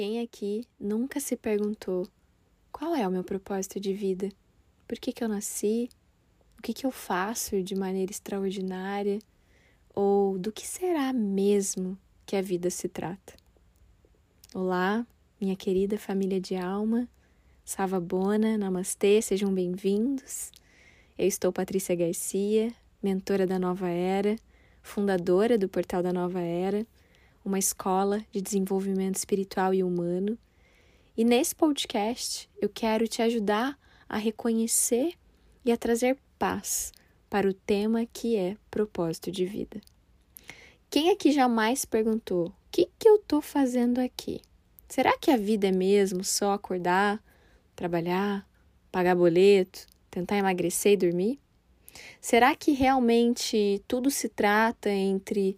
Quem aqui nunca se perguntou qual é o meu propósito de vida? Por que, que eu nasci? O que, que eu faço de maneira extraordinária? Ou do que será mesmo que a vida se trata? Olá, minha querida família de alma, Savabona, Namastê, sejam bem-vindos. Eu estou Patrícia Garcia, mentora da Nova Era, fundadora do Portal da Nova Era uma escola de desenvolvimento espiritual e humano. E nesse podcast eu quero te ajudar a reconhecer e a trazer paz para o tema que é propósito de vida. Quem aqui jamais perguntou: o que, que eu estou fazendo aqui? Será que a vida é mesmo só acordar, trabalhar, pagar boleto, tentar emagrecer e dormir? Será que realmente tudo se trata entre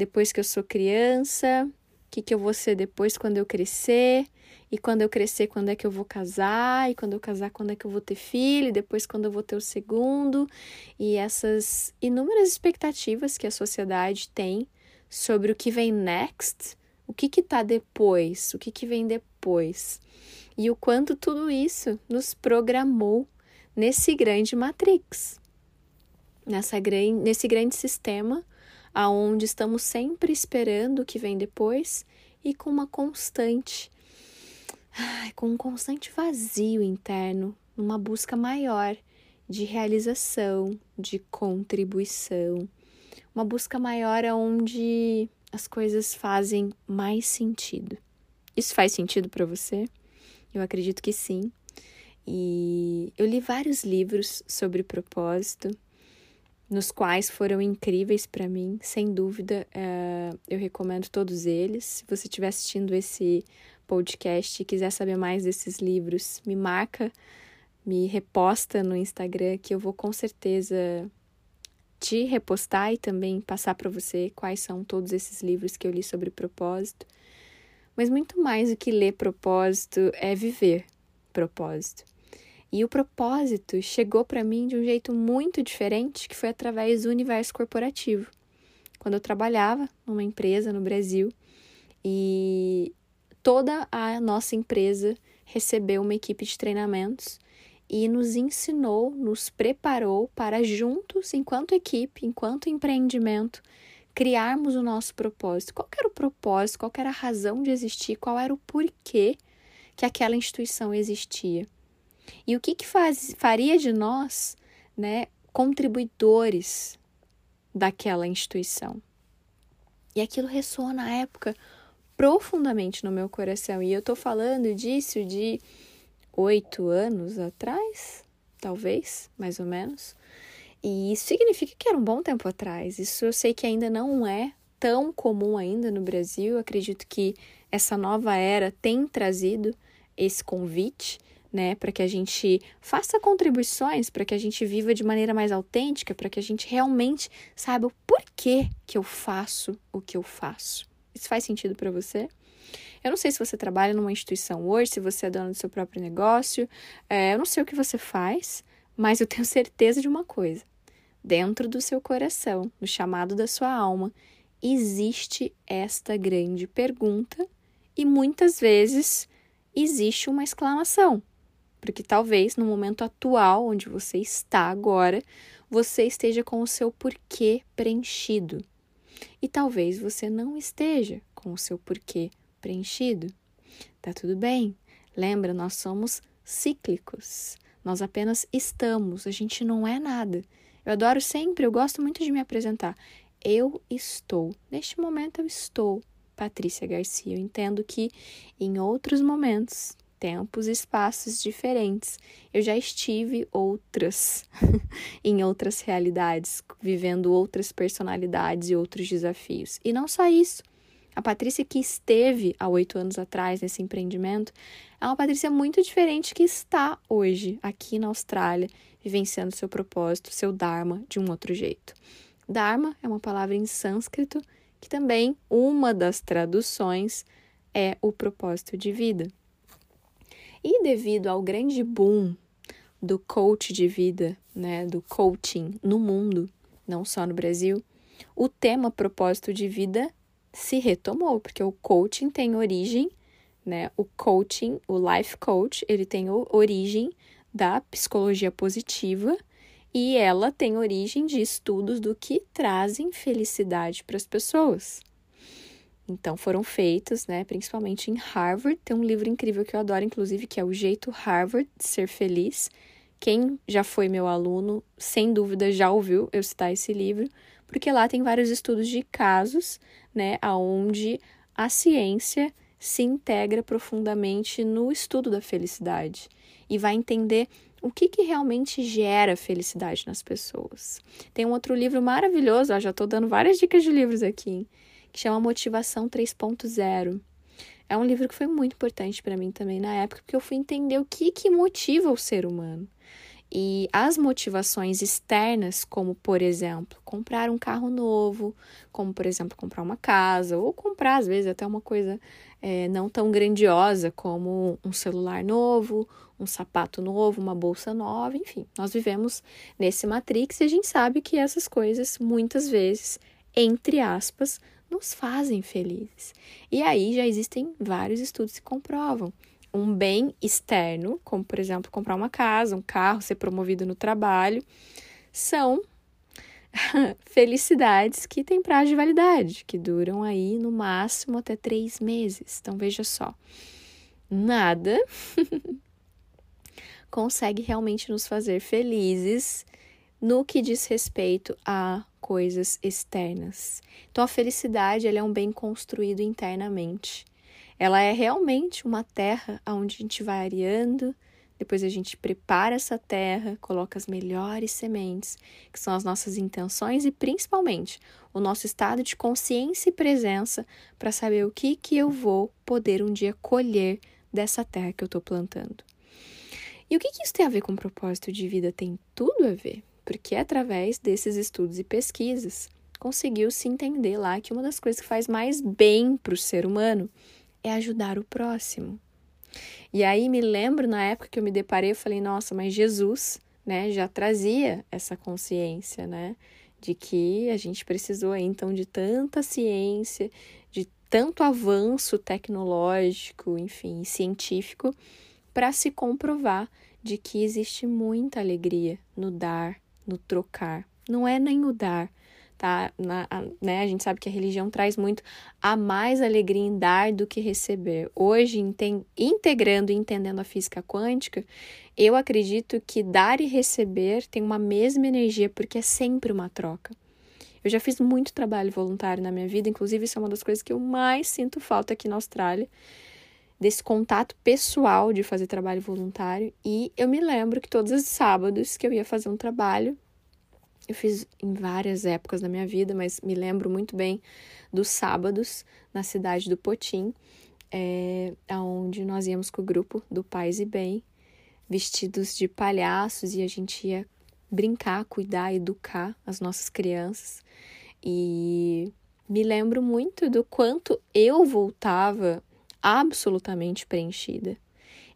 depois que eu sou criança, o que, que eu vou ser depois quando eu crescer, e quando eu crescer, quando é que eu vou casar, e quando eu casar, quando é que eu vou ter filho, e depois quando eu vou ter o segundo, e essas inúmeras expectativas que a sociedade tem sobre o que vem next, o que que tá depois, o que que vem depois, e o quanto tudo isso nos programou nesse grande matrix, nessa, nesse grande sistema aonde estamos sempre esperando o que vem depois e com uma constante, com um constante vazio interno, numa busca maior de realização, de contribuição, uma busca maior onde as coisas fazem mais sentido. Isso faz sentido para você? Eu acredito que sim. E eu li vários livros sobre propósito, nos quais foram incríveis para mim, sem dúvida. Uh, eu recomendo todos eles. Se você estiver assistindo esse podcast e quiser saber mais desses livros, me marca, me reposta no Instagram, que eu vou com certeza te repostar e também passar para você quais são todos esses livros que eu li sobre propósito. Mas muito mais do que ler propósito é viver propósito. E o propósito chegou para mim de um jeito muito diferente, que foi através do universo corporativo. Quando eu trabalhava numa empresa no Brasil e toda a nossa empresa recebeu uma equipe de treinamentos e nos ensinou, nos preparou para juntos, enquanto equipe, enquanto empreendimento, criarmos o nosso propósito. Qual era o propósito? Qual era a razão de existir? Qual era o porquê que aquela instituição existia? E o que, que faz, faria de nós né, contribuidores daquela instituição? E aquilo ressoou na época profundamente no meu coração. E eu estou falando disso de oito anos atrás, talvez, mais ou menos. E isso significa que era um bom tempo atrás. Isso eu sei que ainda não é tão comum ainda no Brasil. Eu acredito que essa nova era tem trazido esse convite né, para que a gente faça contribuições, para que a gente viva de maneira mais autêntica, para que a gente realmente saiba o porquê que eu faço o que eu faço. Isso faz sentido para você? Eu não sei se você trabalha numa instituição hoje, se você é dono do seu próprio negócio, é, eu não sei o que você faz, mas eu tenho certeza de uma coisa: dentro do seu coração, no chamado da sua alma, existe esta grande pergunta e muitas vezes existe uma exclamação. Porque talvez no momento atual, onde você está agora, você esteja com o seu porquê preenchido. E talvez você não esteja com o seu porquê preenchido. Tá tudo bem. Lembra, nós somos cíclicos. Nós apenas estamos, a gente não é nada. Eu adoro sempre, eu gosto muito de me apresentar. Eu estou. Neste momento eu estou, Patrícia Garcia. Eu entendo que em outros momentos tempos e espaços diferentes. Eu já estive outras, em outras realidades, vivendo outras personalidades e outros desafios. E não só isso. A Patrícia que esteve há oito anos atrás nesse empreendimento é uma Patrícia muito diferente que está hoje aqui na Austrália, vivenciando seu propósito, seu Dharma de um outro jeito. Dharma é uma palavra em sânscrito que também uma das traduções é o propósito de vida. E devido ao grande boom do coach de vida, né, do coaching no mundo, não só no Brasil, o tema propósito de vida se retomou, porque o coaching tem origem né? O coaching, o life coach, ele tem origem da psicologia positiva e ela tem origem de estudos do que trazem felicidade para as pessoas. Então foram feitos, né, principalmente em Harvard. Tem um livro incrível que eu adoro, inclusive, que é O Jeito Harvard de Ser Feliz. Quem já foi meu aluno, sem dúvida já ouviu eu citar esse livro, porque lá tem vários estudos de casos, né, aonde a ciência se integra profundamente no estudo da felicidade e vai entender o que, que realmente gera felicidade nas pessoas. Tem um outro livro maravilhoso, ó, já estou dando várias dicas de livros aqui, que chama Motivação 3.0. É um livro que foi muito importante para mim também na época, porque eu fui entender o que, que motiva o ser humano. E as motivações externas, como por exemplo, comprar um carro novo, como por exemplo, comprar uma casa, ou comprar às vezes até uma coisa é, não tão grandiosa como um celular novo, um sapato novo, uma bolsa nova, enfim. Nós vivemos nesse Matrix e a gente sabe que essas coisas muitas vezes, entre aspas, nos fazem felizes. E aí já existem vários estudos que comprovam um bem externo, como por exemplo comprar uma casa, um carro, ser promovido no trabalho, são felicidades que têm prazo de validade, que duram aí no máximo até três meses. Então veja só, nada consegue realmente nos fazer felizes no que diz respeito a coisas externas. Então a felicidade ela é um bem construído internamente. Ela é realmente uma terra onde a gente vai areando, depois a gente prepara essa terra, coloca as melhores sementes, que são as nossas intenções e principalmente o nosso estado de consciência e presença para saber o que que eu vou poder um dia colher dessa terra que eu estou plantando. E o que, que isso tem a ver com propósito de vida? Tem tudo a ver, porque através desses estudos e pesquisas conseguiu se entender lá que uma das coisas que faz mais bem para o ser humano é ajudar o próximo. E aí me lembro na época que eu me deparei, eu falei, nossa, mas Jesus, né, já trazia essa consciência, né, de que a gente precisou então de tanta ciência, de tanto avanço tecnológico, enfim, científico, para se comprovar de que existe muita alegria no dar, no trocar. Não é nem o dar, tá? Na, a, né? A gente sabe que a religião traz muito a mais alegria em dar do que receber. Hoje, integrando e entendendo a física quântica, eu acredito que dar e receber tem uma mesma energia, porque é sempre uma troca. Eu já fiz muito trabalho voluntário na minha vida, inclusive isso é uma das coisas que eu mais sinto falta aqui na Austrália, desse contato pessoal de fazer trabalho voluntário. E eu me lembro que todos os sábados que eu ia fazer um trabalho, eu fiz em várias épocas da minha vida, mas me lembro muito bem dos sábados na cidade do Potim, é, onde nós íamos com o grupo do Paz e Bem, vestidos de palhaços, e a gente ia brincar, cuidar, educar as nossas crianças. E me lembro muito do quanto eu voltava absolutamente preenchida.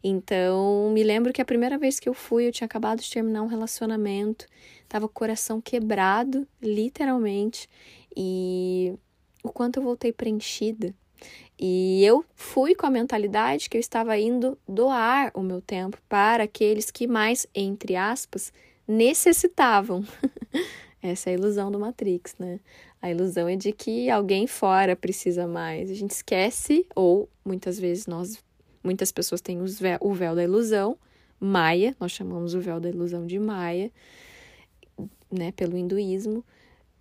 Então, me lembro que a primeira vez que eu fui, eu tinha acabado de terminar um relacionamento, tava com o coração quebrado, literalmente, e o quanto eu voltei preenchida. E eu fui com a mentalidade que eu estava indo doar o meu tempo para aqueles que mais, entre aspas, necessitavam. Essa é a ilusão do Matrix, né? A ilusão é de que alguém fora precisa mais. A gente esquece, ou muitas vezes nós Muitas pessoas têm véu, o véu da ilusão, Maia, nós chamamos o véu da ilusão de Maia, né, pelo hinduísmo,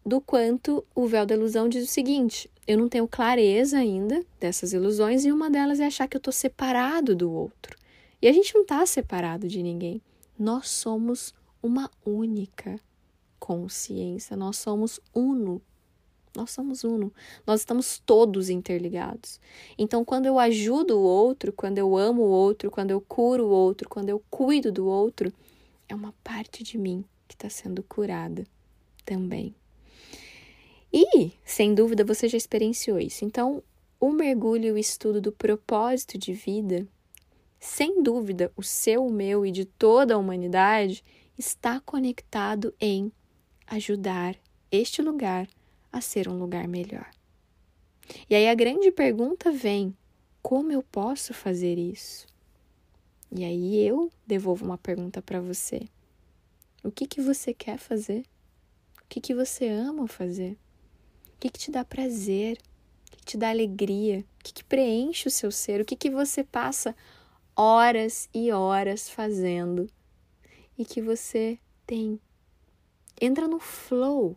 do quanto o véu da ilusão diz o seguinte: eu não tenho clareza ainda dessas ilusões e uma delas é achar que eu estou separado do outro. E a gente não está separado de ninguém. Nós somos uma única consciência, nós somos uno nós somos uno. Nós estamos todos interligados. Então, quando eu ajudo o outro, quando eu amo o outro, quando eu curo o outro, quando eu cuido do outro, é uma parte de mim que está sendo curada também. E, sem dúvida, você já experienciou isso. Então, o mergulho e o estudo do propósito de vida, sem dúvida, o seu, o meu e de toda a humanidade, está conectado em ajudar este lugar a ser um lugar melhor. E aí a grande pergunta vem: como eu posso fazer isso? E aí eu devolvo uma pergunta para você. O que que você quer fazer? O que que você ama fazer? O que que te dá prazer? O que, que te dá alegria? O que que preenche o seu ser? O que que você passa horas e horas fazendo e que você tem entra no flow.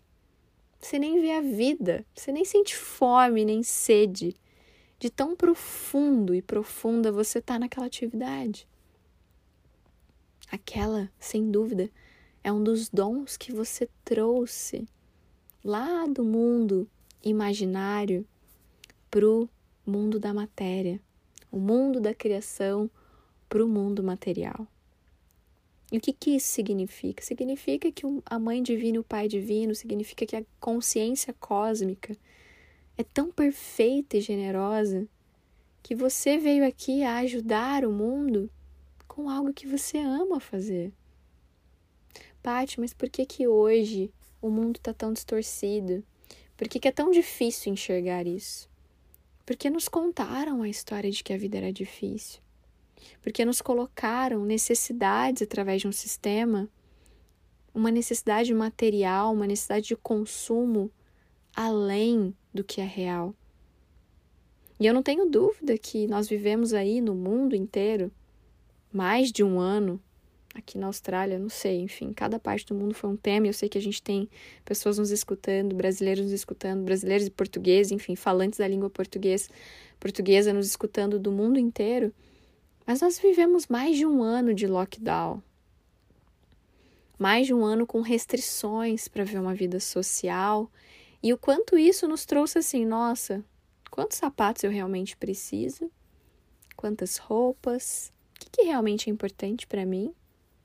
Você nem vê a vida, você nem sente fome nem sede de tão profundo e profunda você tá naquela atividade. Aquela, sem dúvida, é um dos dons que você trouxe lá do mundo imaginário pro mundo da matéria, o mundo da criação pro mundo material. E o que, que isso significa? Significa que a mãe divina e o pai divino, significa que a consciência cósmica é tão perfeita e generosa que você veio aqui a ajudar o mundo com algo que você ama fazer. Paty, mas por que que hoje o mundo está tão distorcido? Por que, que é tão difícil enxergar isso? Porque nos contaram a história de que a vida era difícil. Porque nos colocaram necessidades através de um sistema, uma necessidade material, uma necessidade de consumo além do que é real. E eu não tenho dúvida que nós vivemos aí no mundo inteiro mais de um ano, aqui na Austrália, não sei, enfim, cada parte do mundo foi um tema. Eu sei que a gente tem pessoas nos escutando, brasileiros nos escutando, brasileiros e portugueses, enfim, falantes da língua português, portuguesa nos escutando do mundo inteiro. Mas nós vivemos mais de um ano de lockdown. Mais de um ano com restrições para ver uma vida social e o quanto isso nos trouxe assim, nossa, quantos sapatos eu realmente preciso? Quantas roupas? O que, que realmente é importante para mim?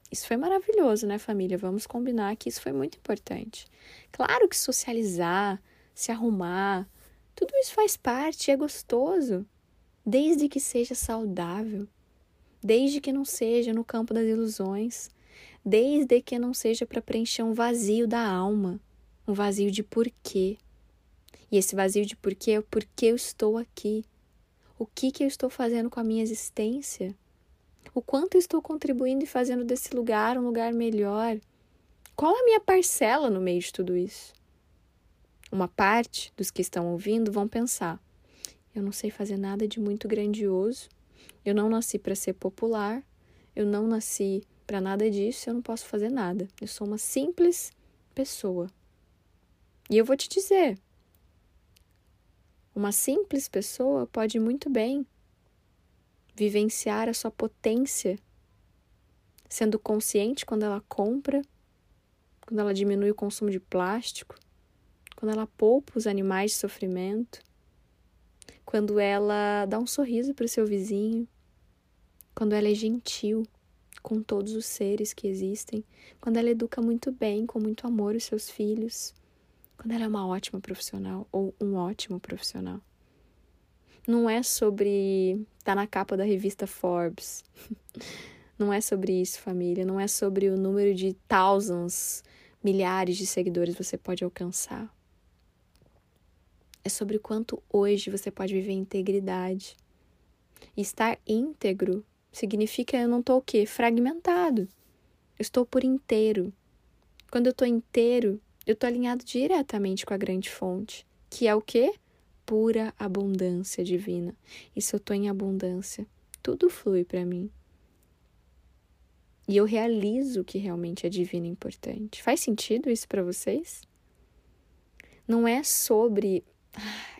Isso foi maravilhoso, né, família? Vamos combinar que isso foi muito importante. Claro que socializar, se arrumar, tudo isso faz parte, é gostoso, desde que seja saudável, desde que não seja no campo das ilusões, desde que não seja para preencher um vazio da alma um vazio de porquê. E esse vazio de porquê é o porquê eu estou aqui. O que, que eu estou fazendo com a minha existência? O quanto eu estou contribuindo e fazendo desse lugar um lugar melhor? Qual a minha parcela no meio de tudo isso? Uma parte dos que estão ouvindo vão pensar: eu não sei fazer nada de muito grandioso, eu não nasci para ser popular, eu não nasci para nada disso, eu não posso fazer nada. Eu sou uma simples pessoa. E eu vou te dizer: uma simples pessoa pode muito bem vivenciar a sua potência, sendo consciente quando ela compra, quando ela diminui o consumo de plástico, quando ela poupa os animais de sofrimento, quando ela dá um sorriso para o seu vizinho, quando ela é gentil com todos os seres que existem, quando ela educa muito bem, com muito amor, os seus filhos quando ela é uma ótima profissional ou um ótimo profissional. Não é sobre estar tá na capa da revista Forbes. Não é sobre isso, família. Não é sobre o número de thousands, milhares de seguidores você pode alcançar. É sobre o quanto hoje você pode viver integridade. E estar íntegro significa eu não estou o quê? Fragmentado. Eu estou por inteiro. Quando eu estou inteiro, eu estou alinhado diretamente com a grande fonte, que é o quê? Pura abundância divina. E se eu estou em abundância, tudo flui para mim. E eu realizo o que realmente é divino e importante. Faz sentido isso para vocês? Não é sobre.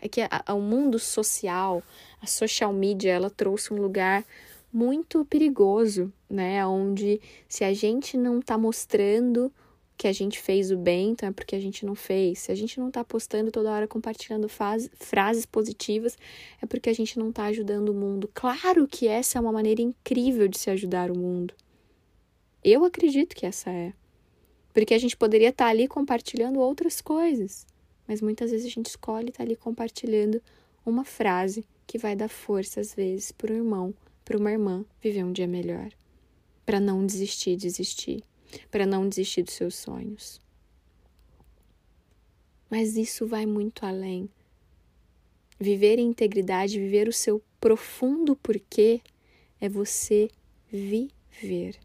É que o mundo social, a social media, ela trouxe um lugar muito perigoso, né? Onde se a gente não está mostrando que a gente fez o bem, então é porque a gente não fez. Se a gente não tá postando toda hora compartilhando faz, frases positivas, é porque a gente não tá ajudando o mundo. Claro que essa é uma maneira incrível de se ajudar o mundo. Eu acredito que essa é. Porque a gente poderia estar tá ali compartilhando outras coisas, mas muitas vezes a gente escolhe estar tá ali compartilhando uma frase que vai dar força às vezes para um irmão, para uma irmã viver um dia melhor, para não desistir, desistir para não desistir dos seus sonhos. Mas isso vai muito além. Viver em integridade, viver o seu profundo porquê é você viver.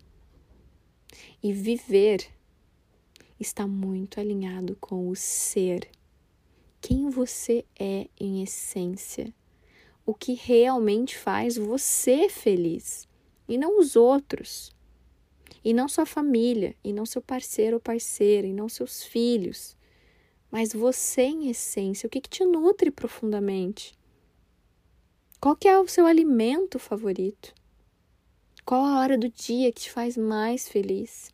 E viver está muito alinhado com o ser. Quem você é em essência. O que realmente faz você feliz e não os outros. E não sua família, e não seu parceiro ou parceira, e não seus filhos. Mas você em essência, o que, que te nutre profundamente? Qual que é o seu alimento favorito? Qual a hora do dia que te faz mais feliz?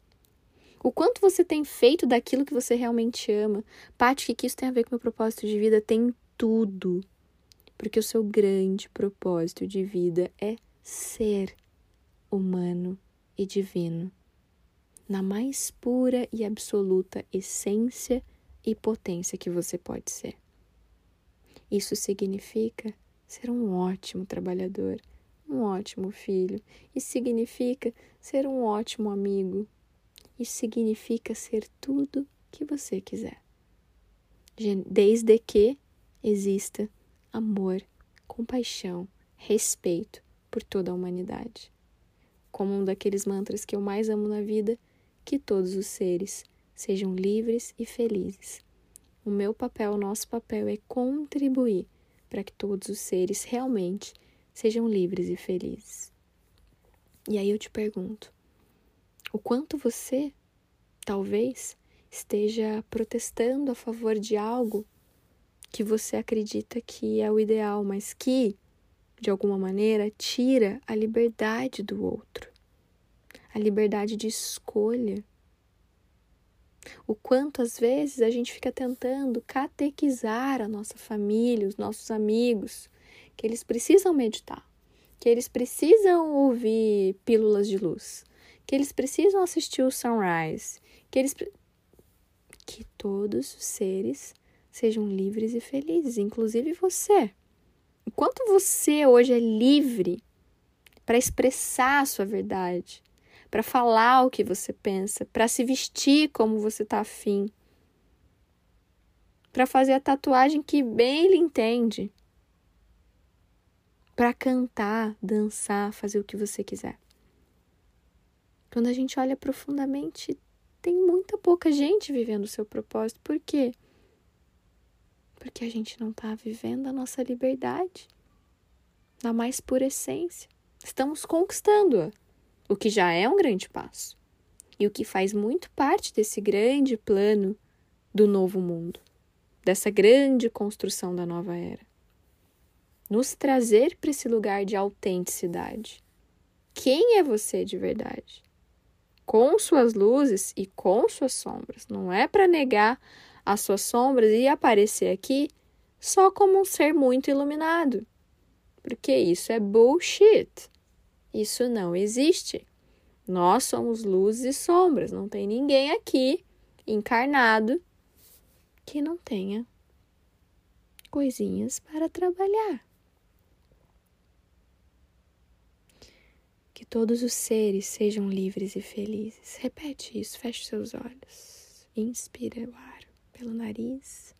O quanto você tem feito daquilo que você realmente ama? Paty, o que isso tem a ver com o meu propósito de vida? Tem tudo. Porque o seu grande propósito de vida é ser humano e divino, na mais pura e absoluta essência e potência que você pode ser. Isso significa ser um ótimo trabalhador, um ótimo filho. Isso significa ser um ótimo amigo. Isso significa ser tudo que você quiser. Desde que exista amor, compaixão, respeito por toda a humanidade. Como um daqueles mantras que eu mais amo na vida, que todos os seres sejam livres e felizes. O meu papel, o nosso papel é contribuir para que todos os seres realmente sejam livres e felizes. E aí eu te pergunto: o quanto você, talvez, esteja protestando a favor de algo que você acredita que é o ideal, mas que, de alguma maneira, tira a liberdade do outro, a liberdade de escolha. O quanto às vezes a gente fica tentando catequizar a nossa família, os nossos amigos, que eles precisam meditar, que eles precisam ouvir pílulas de luz, que eles precisam assistir o sunrise, que eles que todos os seres sejam livres e felizes, inclusive você. Enquanto você hoje é livre para expressar a sua verdade, para falar o que você pensa, para se vestir como você está afim, para fazer a tatuagem que bem ele entende, para cantar, dançar, fazer o que você quiser. Quando a gente olha profundamente, tem muita pouca gente vivendo o seu propósito. Por quê? Porque a gente não está vivendo a nossa liberdade na mais pura essência. Estamos conquistando-a o que já é um grande passo e o que faz muito parte desse grande plano do novo mundo, dessa grande construção da nova era. Nos trazer para esse lugar de autenticidade. Quem é você de verdade? Com suas luzes e com suas sombras. Não é para negar as suas sombras e aparecer aqui só como um ser muito iluminado. Porque isso é bullshit. Isso não existe. Nós somos luzes e sombras. Não tem ninguém aqui encarnado que não tenha coisinhas para trabalhar. Que todos os seres sejam livres e felizes. Repete isso, feche seus olhos. Inspira o ar pelo nariz.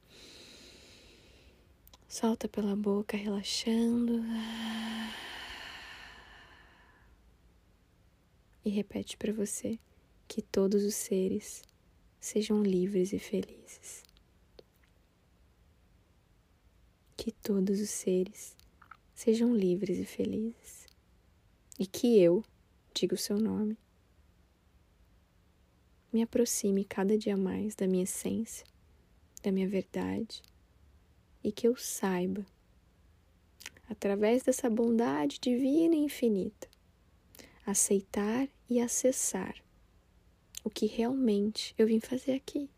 Solta pela boca, relaxando. e repete para você que todos os seres sejam livres e felizes. Que todos os seres sejam livres e felizes. E que eu, diga o seu nome, me aproxime cada dia mais da minha essência, da minha verdade, e que eu saiba, através dessa bondade divina e infinita, aceitar e acessar o que realmente eu vim fazer aqui.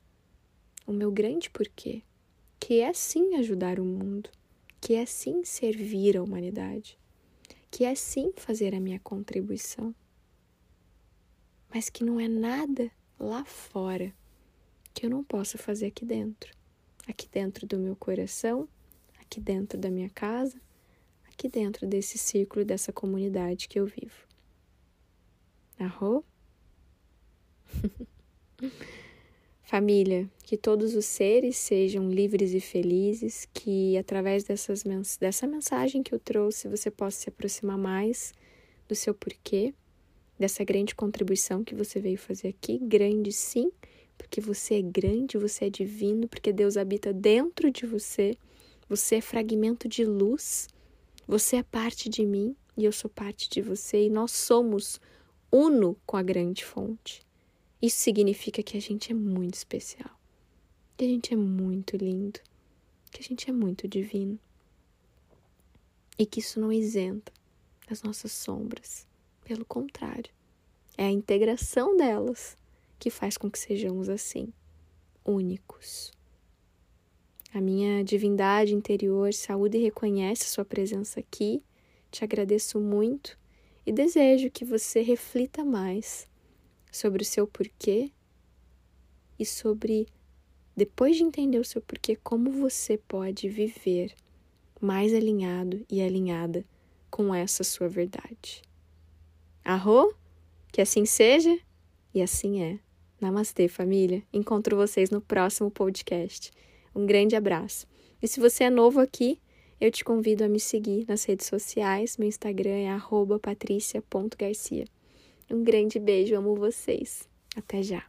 O meu grande porquê, que é sim ajudar o mundo, que é sim servir a humanidade, que é sim fazer a minha contribuição, mas que não é nada lá fora que eu não possa fazer aqui dentro, aqui dentro do meu coração, aqui dentro da minha casa, aqui dentro desse círculo dessa comunidade que eu vivo. Arro? Família, que todos os seres sejam livres e felizes, que através dessas dessa mensagem que eu trouxe você possa se aproximar mais do seu porquê, dessa grande contribuição que você veio fazer aqui. Grande, sim, porque você é grande, você é divino, porque Deus habita dentro de você, você é fragmento de luz, você é parte de mim e eu sou parte de você, e nós somos uno com a grande fonte. Isso significa que a gente é muito especial, que a gente é muito lindo, que a gente é muito divino. E que isso não isenta as nossas sombras. Pelo contrário, é a integração delas que faz com que sejamos assim, únicos. A minha divindade interior saúde e reconhece a sua presença aqui. Te agradeço muito e desejo que você reflita mais sobre o seu porquê e sobre, depois de entender o seu porquê, como você pode viver mais alinhado e alinhada com essa sua verdade. Arro? Que assim seja e assim é. Namastê, família. Encontro vocês no próximo podcast. Um grande abraço. E se você é novo aqui, eu te convido a me seguir nas redes sociais. Meu Instagram é patricia.garcia. Um grande beijo, amo vocês. Até já.